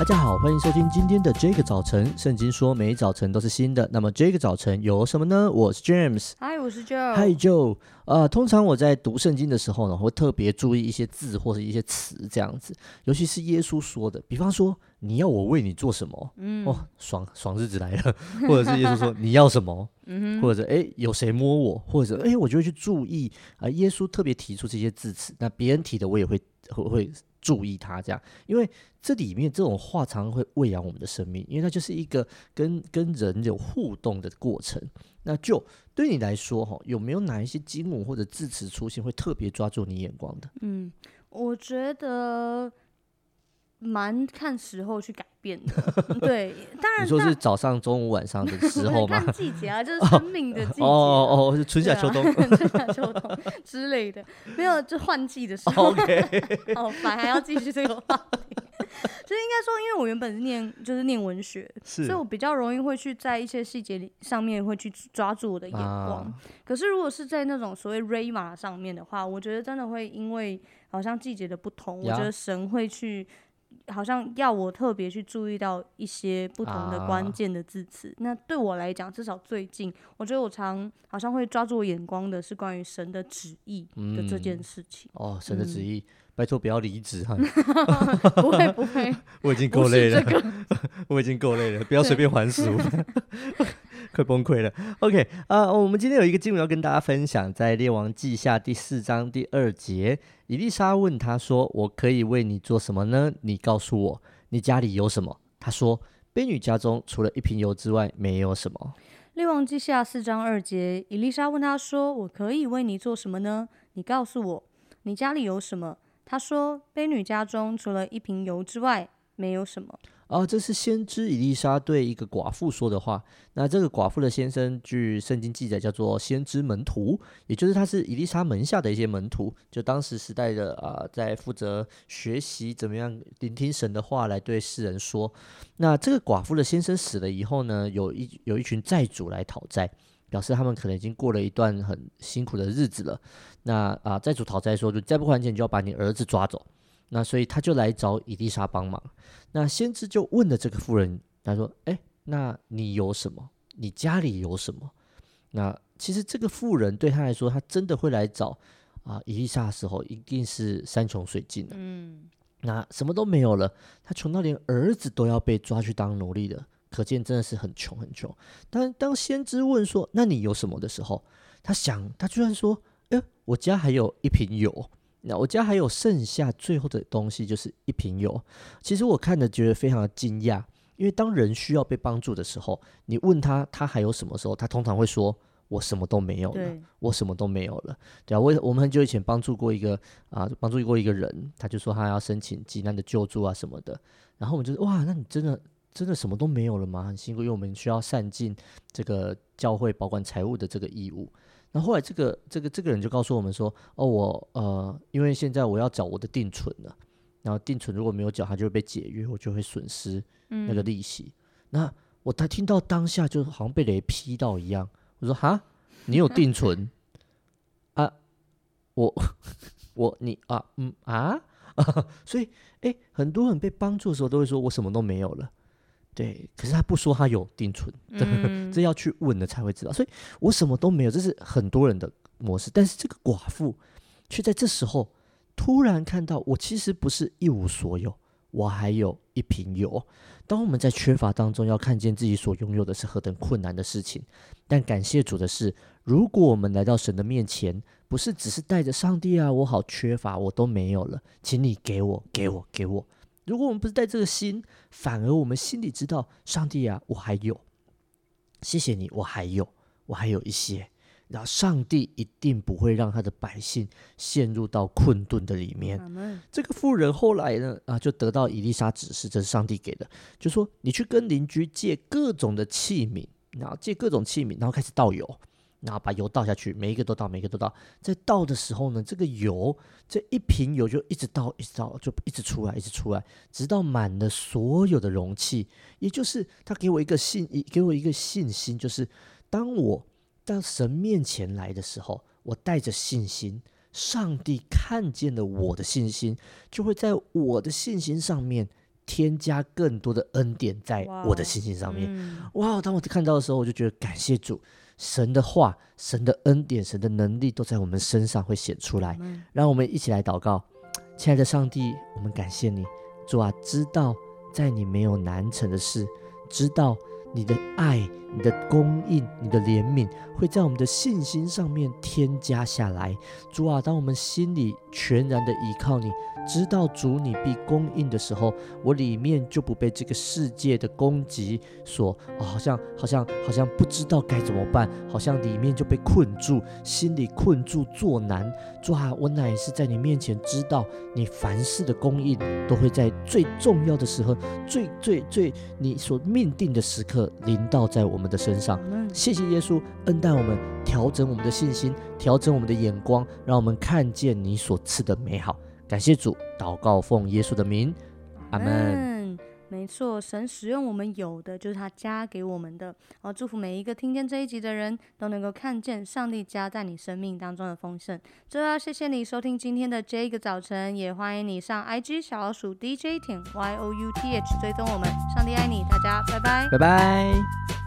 大家好，欢迎收听今天的这个早晨。圣经说每早晨都是新的，那么这个早晨有什么呢？我是 James，嗨，我是 Joe，嗨 Joe。呃，通常我在读圣经的时候呢，会特别注意一些字或者一些词这样子，尤其是耶稣说的，比方说你要我为你做什么，嗯，哦，爽爽日子来了，或者是耶稣说你要什么，嗯，或者哎有谁摸我，或者哎我就会去注意啊，呃，耶稣特别提出这些字词，那别人提的我也会会会。注意他这样，因为这里面这种话常常会喂养我们的生命，因为它就是一个跟跟人有互动的过程。那就对你来说，哈，有没有哪一些经文或者字词出现会特别抓住你眼光的？嗯，我觉得。蛮看时候去改变的，对，当然你说是早上、中午、晚上的时候吗？看季节啊，就是生命的季节、啊。哦哦哦，是春夏秋冬，春夏秋冬之类的，没有就换季的时候。OK，好烦，还要继续这个话题。就应该说，因为我原本是念就是念文学，所以我比较容易会去在一些细节里上面会去抓住我的眼光。啊、可是如果是在那种所谓 Rayma 上面的话，我觉得真的会因为好像季节的不同，我觉得神会去。好像要我特别去注意到一些不同的关键的字词，啊、那对我来讲，至少最近，我觉得我常好像会抓住我眼光的是关于神的旨意的这件事情。嗯、哦，神的旨意，嗯、拜托不要离职哈。不会不会，我已经够累了，这个、我已经够累了，不要随便还俗。快崩溃了。OK 啊、我们今天有一个经文要跟大家分享，在列王记下第四章第二节，伊丽莎问他说：“我可以为你做什么呢？你告诉我，你家里有什么？”他说：“婢女家中除了一瓶油之外，没有什么。”列王记下四章二节，伊丽莎问他说：“我可以为你做什么呢？你告诉我，你家里有什么？”他说：“婢女家中除了一瓶油之外，没有什么。”哦，这是先知以利沙对一个寡妇说的话。那这个寡妇的先生，据圣经记载叫做先知门徒，也就是他是以利沙门下的一些门徒，就当时时代的啊、在负责学习怎么样聆听神的话来对世人说。那这个寡妇的先生死了以后呢，有一有一群债主来讨债，表示他们可能已经过了一段很辛苦的日子了。那啊，债主讨债说，就再不还钱，就要把你儿子抓走。那所以他就来找伊丽莎帮忙。那先知就问了这个妇人，他说：“哎，那你有什么？你家里有什么？”那其实这个妇人对他来说，他真的会来找啊伊丽莎的时候，一定是山穷水尽了。嗯，那什么都没有了，他穷到连儿子都要被抓去当奴隶的，可见真的是很穷很穷。但当先知问说：“那你有什么？”的时候，他想，他居然说：“哎，我家还有一瓶油。”那我家还有剩下最后的东西，就是一瓶油。其实我看着觉得非常的惊讶，因为当人需要被帮助的时候，你问他他还有什么时候，他通常会说：“我什么都没有了，我什么都没有了。”对啊，我我们很久以前帮助过一个啊，帮助过一个人，他就说他要申请急难的救助啊什么的，然后我们就说：“哇，那你真的真的什么都没有了吗？很辛苦，因为我们需要善尽这个教会保管财务的这个义务。”那后，来，这个这个这个人就告诉我们说：“哦，我呃，因为现在我要缴我的定存了，然后定存如果没有缴，他就会被解约，我就会损失那个利息。嗯”那我他听到当下就好像被雷劈到一样。我说：“哈，你有定存啊？我我你啊嗯啊，啊？所以哎，很多人被帮助的时候都会说我什么都没有了。”对，可是他不说他有定存，嗯、这要去问了才会知道。所以我什么都没有，这是很多人的模式。但是这个寡妇却在这时候突然看到，我其实不是一无所有，我还有一瓶油。当我们在缺乏当中要看见自己所拥有的是何等困难的事情，但感谢主的是，如果我们来到神的面前，不是只是带着上帝啊，我好缺乏，我都没有了，请你给我，给我，给我。如果我们不是带这个心，反而我们心里知道，上帝啊，我还有，谢谢你，我还有，我还有一些。然后上帝一定不会让他的百姓陷入到困顿的里面。嗯、这个妇人后来呢，啊，就得到伊丽莎指示，这是上帝给的，就说你去跟邻居借各种的器皿，然后借各种器皿，然后开始倒油。然后把油倒下去，每一个都倒，每一个都倒。在倒的时候呢，这个油这一瓶油就一直倒，一直倒，就一直出来，一直出来，直到满了所有的容器。也就是他给我一个信，给我一个信心，就是当我到神面前来的时候，我带着信心，上帝看见了我的信心，就会在我的信心上面添加更多的恩典在我的信心上面。哇！当我看到的时候，我就觉得感谢主，神的话、神的恩典、神的能力都在我们身上会显出来。嗯、让我们一起来祷告，亲爱的上帝，我们感谢你，主啊，知道在你没有难成的事，知道。你的爱、你的供应、你的怜悯，会在我们的信心上面添加下来。主啊，当我们心里全然的依靠你，知道主你必供应的时候，我里面就不被这个世界的攻击所，哦，好像好像好像不知道该怎么办，好像里面就被困住，心里困住作难。主啊，我乃是在你面前知道，你凡事的供应都会在最重要的时候，最最最你所命定的时刻临到在我们的身上。谢谢耶稣恩待我们，调整我们的信心，调整我们的眼光，让我们看见你所赐的美好。感谢主，祷告奉耶稣的名，阿门。没错，神使用我们有的，就是他加给我们的。哦，祝福每一个听见这一集的人都能够看见上帝加在你生命当中的丰盛。最后要谢谢你收听今天的这个早晨，也欢迎你上 IG 小老鼠 DJ 点 Y O U T H 追踪我们。上帝爱你，大家拜拜，拜拜。